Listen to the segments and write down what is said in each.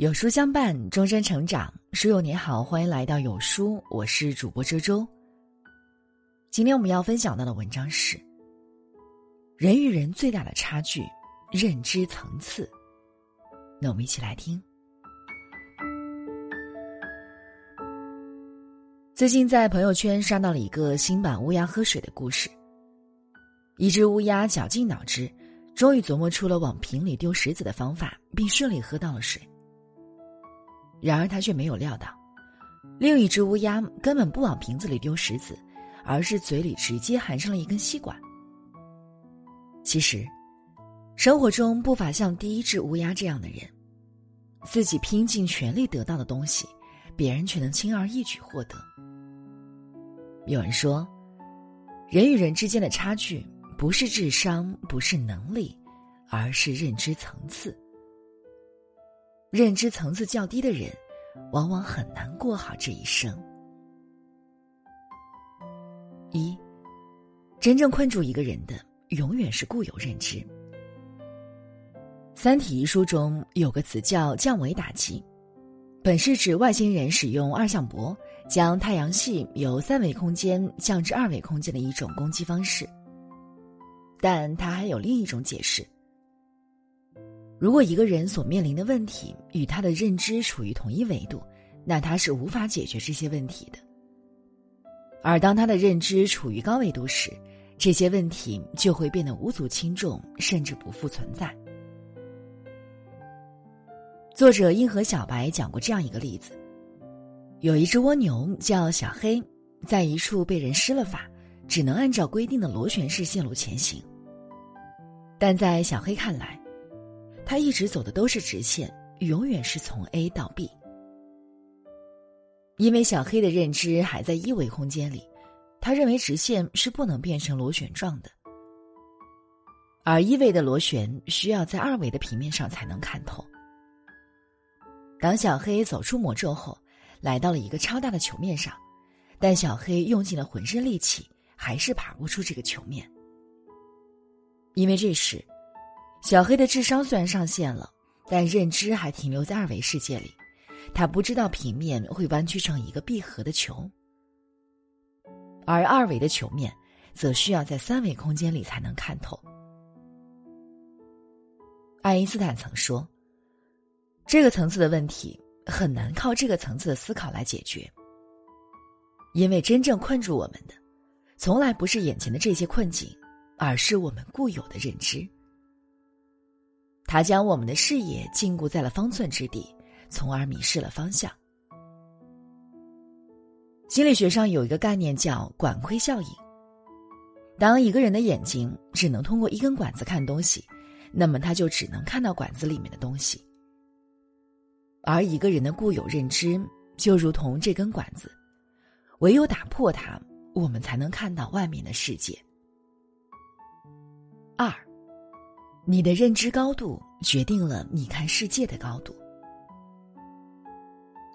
有书相伴，终身成长。书友你好，欢迎来到有书，我是主播周周。今天我们要分享到的文章是：人与人最大的差距，认知层次。那我们一起来听。最近在朋友圈刷到了一个新版乌鸦喝水的故事。一只乌鸦绞尽脑汁，终于琢磨出了往瓶里丢石子的方法，并顺利喝到了水。然而，他却没有料到，另一只乌鸦根本不往瓶子里丢石子，而是嘴里直接含上了一根吸管。其实，生活中不乏像第一只乌鸦这样的人，自己拼尽全力得到的东西，别人却能轻而易举获得。有人说，人与人之间的差距，不是智商，不是能力，而是认知层次。认知层次较低的人，往往很难过好这一生。一，真正困住一个人的，永远是固有认知。《三体》一书中有个词叫“降维打击”，本是指外星人使用二向箔将太阳系由三维空间降至二维空间的一种攻击方式，但它还有另一种解释。如果一个人所面临的问题与他的认知处于同一维度，那他是无法解决这些问题的。而当他的认知处于高维度时，这些问题就会变得无足轻重，甚至不复存在。作者硬核小白讲过这样一个例子：有一只蜗牛叫小黑，在一处被人施了法，只能按照规定的螺旋式线路前行。但在小黑看来，他一直走的都是直线，永远是从 A 到 B。因为小黑的认知还在一维空间里，他认为直线是不能变成螺旋状的，而一维的螺旋需要在二维的平面上才能看透。当小黑走出魔咒后，来到了一个超大的球面上，但小黑用尽了浑身力气，还是爬不出这个球面，因为这时。小黑的智商虽然上线了，但认知还停留在二维世界里，他不知道平面会弯曲成一个闭合的球，而二维的球面则需要在三维空间里才能看透。爱因斯坦曾说：“这个层次的问题很难靠这个层次的思考来解决，因为真正困住我们的，从来不是眼前的这些困境，而是我们固有的认知。”他将我们的视野禁锢在了方寸之地，从而迷失了方向。心理学上有一个概念叫管窥效应。当一个人的眼睛只能通过一根管子看东西，那么他就只能看到管子里面的东西。而一个人的固有认知就如同这根管子，唯有打破它，我们才能看到外面的世界。二。你的认知高度决定了你看世界的高度。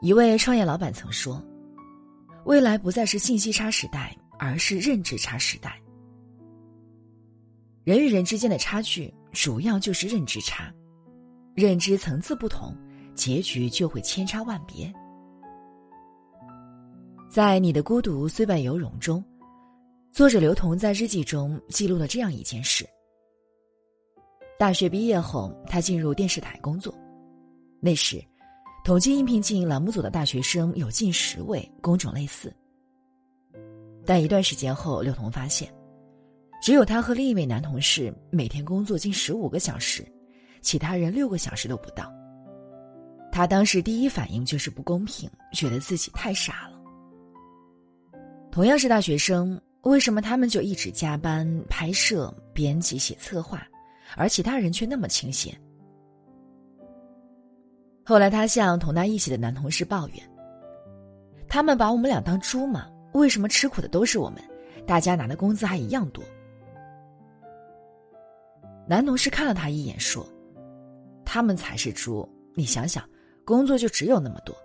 一位创业老板曾说：“未来不再是信息差时代，而是认知差时代。人与人之间的差距，主要就是认知差。认知层次不同，结局就会千差万别。”在《你的孤独虽败犹荣》中，作者刘同在日记中记录了这样一件事。大学毕业后，他进入电视台工作。那时，统计应聘进栏目组的大学生有近十位，工种类似。但一段时间后，刘同发现，只有他和另一位男同事每天工作近十五个小时，其他人六个小时都不到。他当时第一反应就是不公平，觉得自己太傻了。同样是大学生，为什么他们就一直加班、拍摄、编辑、写策划？而其他人却那么清闲。后来，他向同他一起的男同事抱怨：“他们把我们俩当猪吗？为什么吃苦的都是我们？大家拿的工资还一样多。”男同事看了他一眼，说：“他们才是猪！你想想，工作就只有那么多。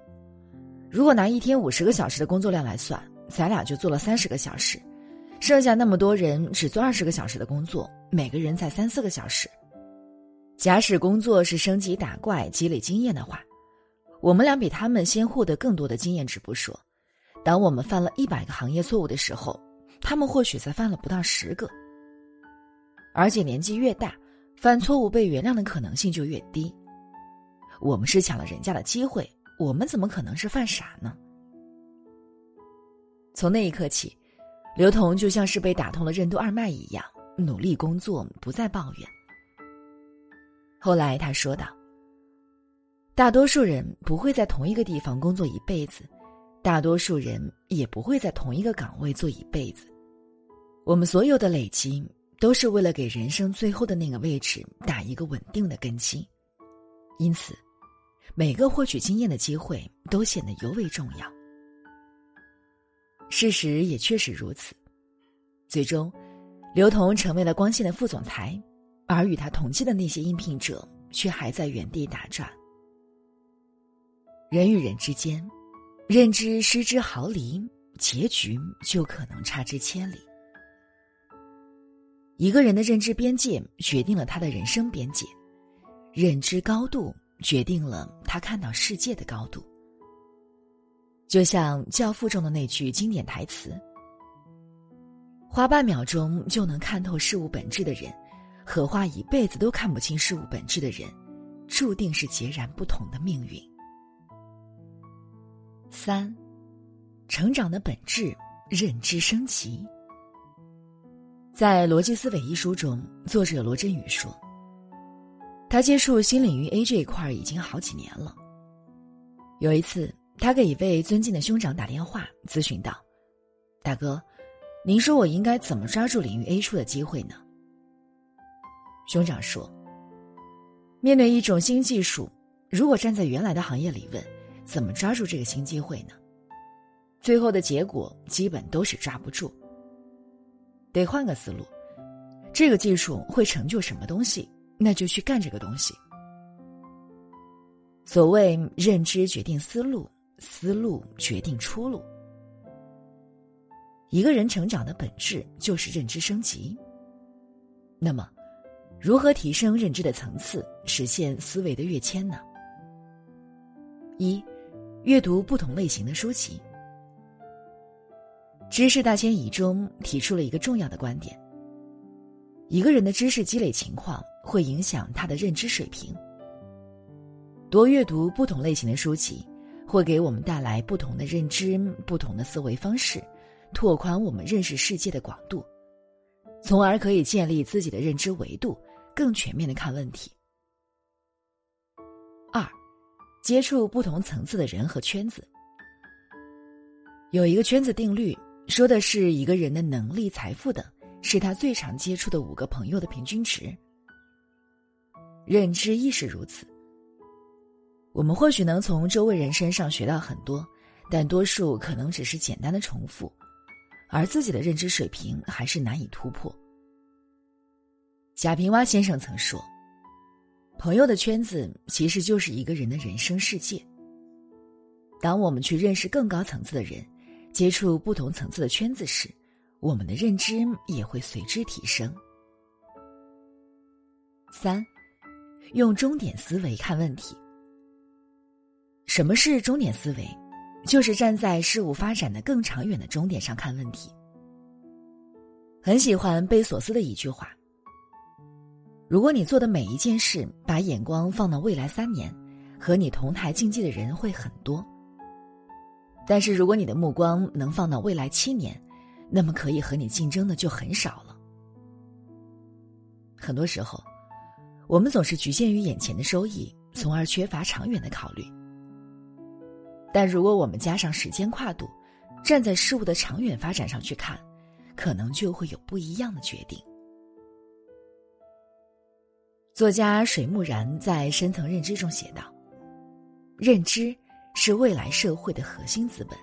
如果拿一天五十个小时的工作量来算，咱俩就做了三十个小时。”剩下那么多人只做二十个小时的工作，每个人才三四个小时。假使工作是升级打怪、积累经验的话，我们俩比他们先获得更多的经验值不说，当我们犯了一百个行业错误的时候，他们或许才犯了不到十个。而且年纪越大，犯错误被原谅的可能性就越低。我们是抢了人家的机会，我们怎么可能是犯傻呢？从那一刻起，刘同就像是被打通了任督二脉一样，努力工作，不再抱怨。后来他说道：“大多数人不会在同一个地方工作一辈子，大多数人也不会在同一个岗位做一辈子。我们所有的累积，都是为了给人生最后的那个位置打一个稳定的根基。因此。”每个获取经验的机会都显得尤为重要。事实也确实如此。最终，刘同成为了光线的副总裁，而与他同期的那些应聘者却还在原地打转。人与人之间，认知失之毫厘，结局就可能差之千里。一个人的认知边界决定了他的人生边界，认知高度。决定了他看到世界的高度。就像《教父》中的那句经典台词：“花半秒钟就能看透事物本质的人，和花一辈子都看不清事物本质的人，注定是截然不同的命运。”三，成长的本质，认知升级。在《逻辑思维》一书中，作者罗振宇说。他接触新领域 A 这一块已经好几年了。有一次，他给一位尊敬的兄长打电话咨询道：“大哥，您说我应该怎么抓住领域 A 处的机会呢？”兄长说：“面对一种新技术，如果站在原来的行业里问，怎么抓住这个新机会呢？最后的结果基本都是抓不住。得换个思路，这个技术会成就什么东西？”那就去干这个东西。所谓认知决定思路，思路决定出路。一个人成长的本质就是认知升级。那么，如何提升认知的层次，实现思维的跃迁呢？一，阅读不同类型的书籍。知识大迁移中提出了一个重要的观点：一个人的知识积累情况。会影响他的认知水平。多阅读不同类型的书籍，会给我们带来不同的认知、不同的思维方式，拓宽我们认识世界的广度，从而可以建立自己的认知维度，更全面的看问题。二，接触不同层次的人和圈子。有一个圈子定律，说的是一个人的能力、财富等，是他最常接触的五个朋友的平均值。认知亦是如此。我们或许能从周围人身上学到很多，但多数可能只是简单的重复，而自己的认知水平还是难以突破。贾平凹先生曾说：“朋友的圈子其实就是一个人的人生世界。当我们去认识更高层次的人，接触不同层次的圈子时，我们的认知也会随之提升。”三。用终点思维看问题。什么是终点思维？就是站在事物发展的更长远的终点上看问题。很喜欢贝索斯的一句话：“如果你做的每一件事把眼光放到未来三年，和你同台竞技的人会很多；但是如果你的目光能放到未来七年，那么可以和你竞争的就很少了。”很多时候。我们总是局限于眼前的收益，从而缺乏长远的考虑。但如果我们加上时间跨度，站在事物的长远发展上去看，可能就会有不一样的决定。作家水木然在《深层认知》中写道：“认知是未来社会的核心资本。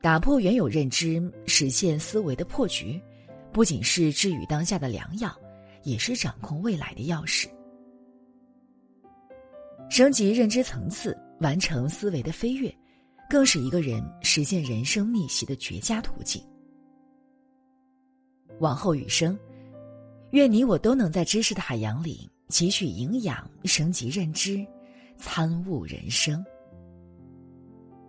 打破原有认知，实现思维的破局，不仅是治愈当下的良药。”也是掌控未来的钥匙。升级认知层次，完成思维的飞跃，更是一个人实现人生逆袭的绝佳途径。往后余生，愿你我都能在知识的海洋里汲取营养，升级认知，参悟人生。